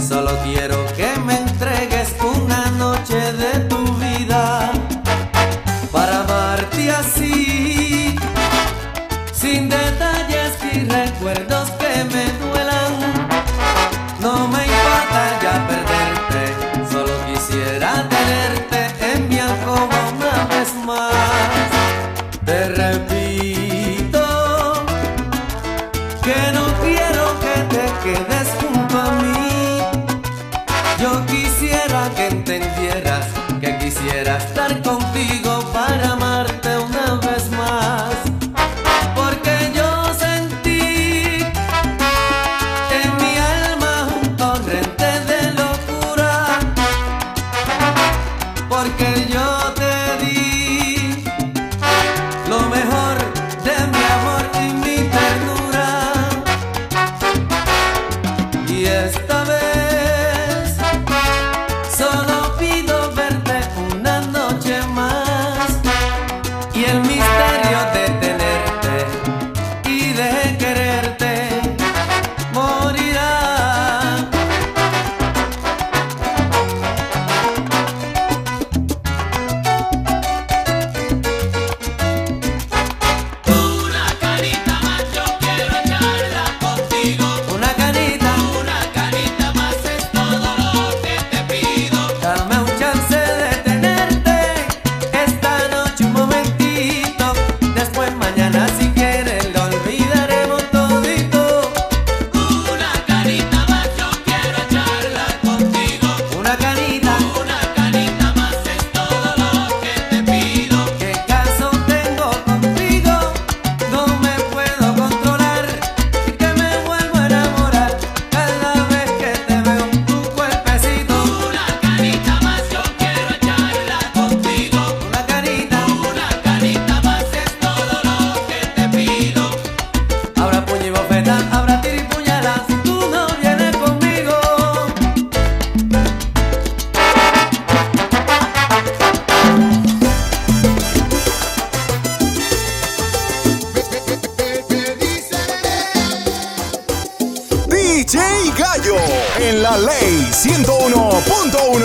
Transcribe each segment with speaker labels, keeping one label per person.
Speaker 1: solo quiero que me entregues una noche de tu vida para amarte así, sin detalles ni recuerdos que me duelan. No me importa ya perderte, solo quisiera tenerte en mi alcoba una vez más. Te repito que no quiero que te quedes quisiera estar contigo.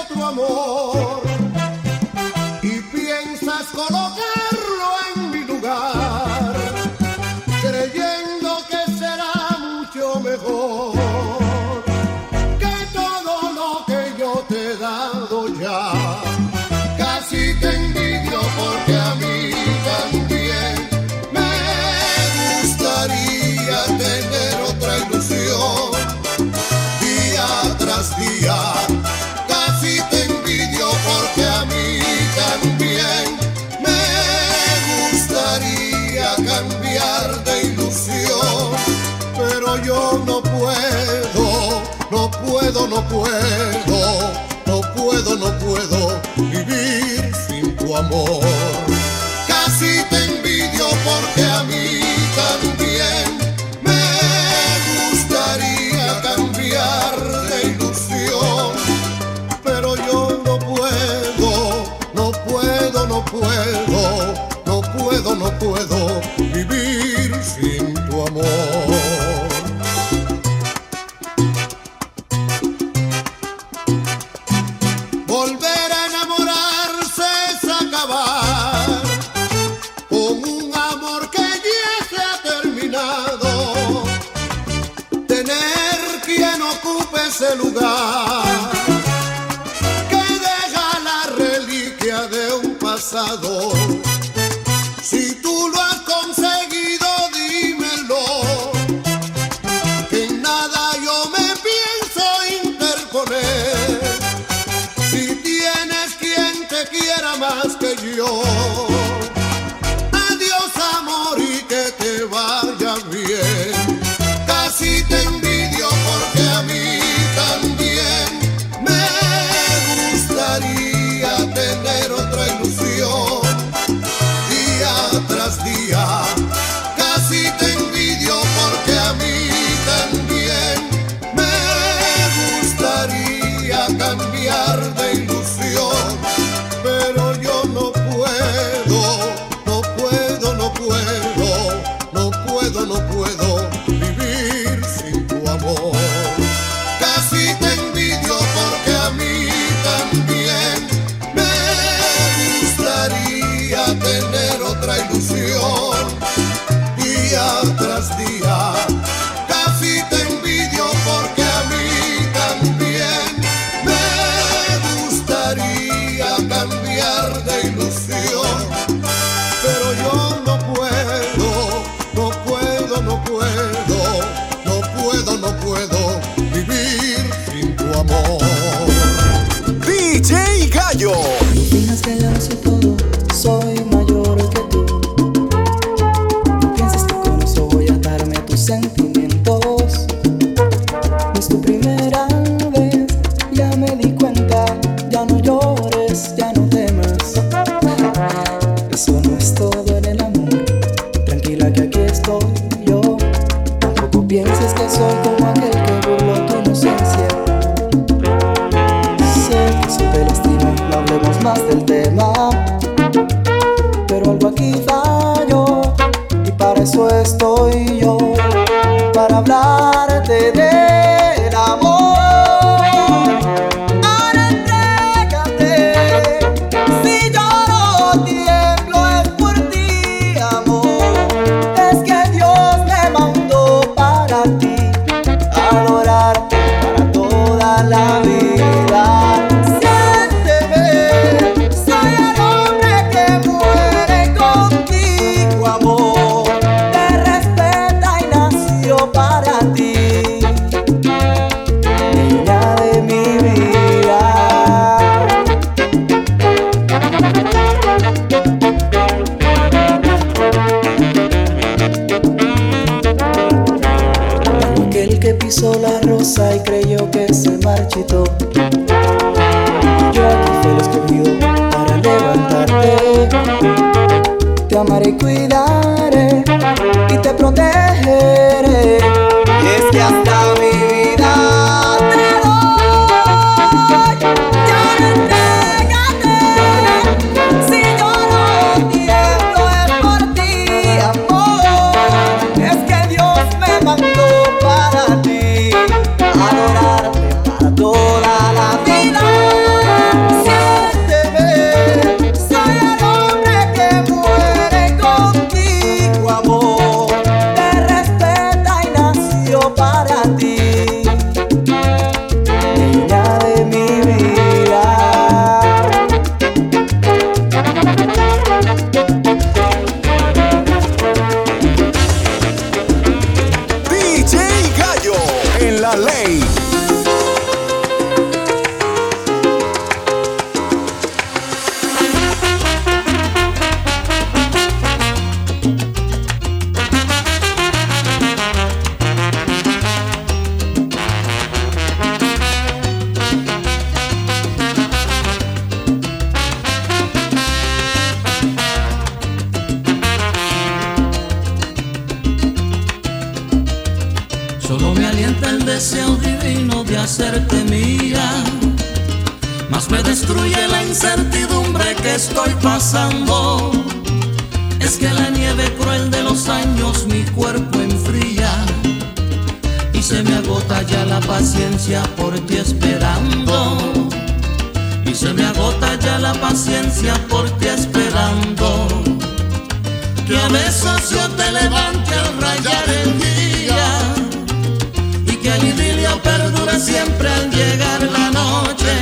Speaker 1: otro amor. Y piensas colocar 对。ese lugar que deja la reliquia de un pasado. Si tú lo has conseguido, dímelo. Que en nada yo me pienso interponer. Si tienes
Speaker 2: quien te
Speaker 3: quiera más que yo. No es tu primera vez, ya me di cuenta, ya no llores, ya no temas. Eso no es todo en el amor, tranquila que aquí estoy yo. Tampoco pienses que soy como aquel que burló tu inocencia. Sé que eso te lastima, no hablemos más del tema. Pero algo aquí falló y para eso estoy.
Speaker 4: deseo divino de hacerte mía, más me destruye la incertidumbre que estoy pasando. Es que la nieve cruel de los años mi cuerpo enfría y se me agota ya la paciencia por ti esperando. Y se me agota ya la paciencia por ti esperando. Que a veces yo te levante al rayar el día. siempre al llegar la noche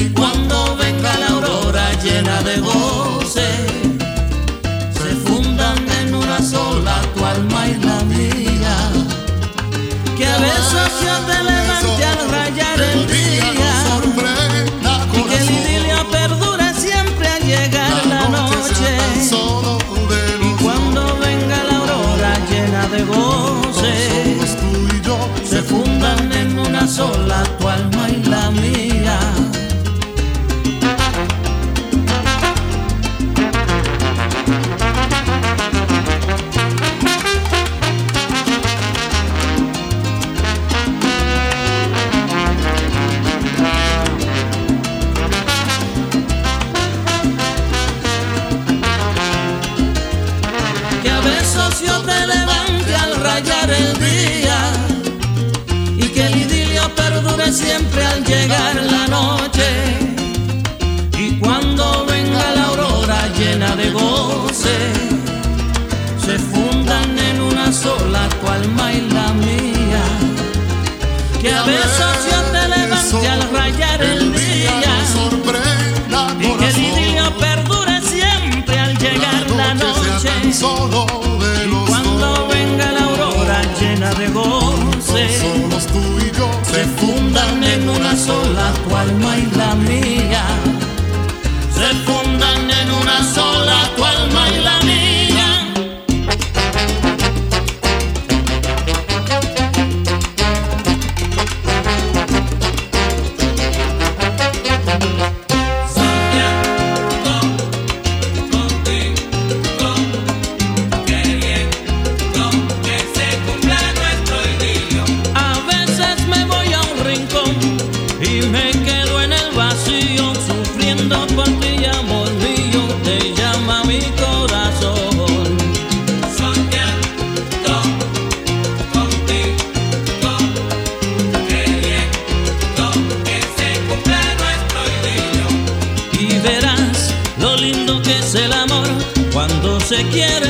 Speaker 4: y cuando venga la aurora llena de gozo. Se fundan en una sola tu alma y la mía. Que a
Speaker 5: besos yo te levante al rayar el día. Y que el idilio perdure siempre al llegar la noche. Y cuando venga la aurora llena de goce, se fundan en una sola tu alma y la mía. Y me quedo en el vacío sufriendo por ti, amor mío, te llama mi corazón. Soñando contigo, queriendo que se cumpla nuestro idilio. Y verás lo lindo que es el amor cuando se quiere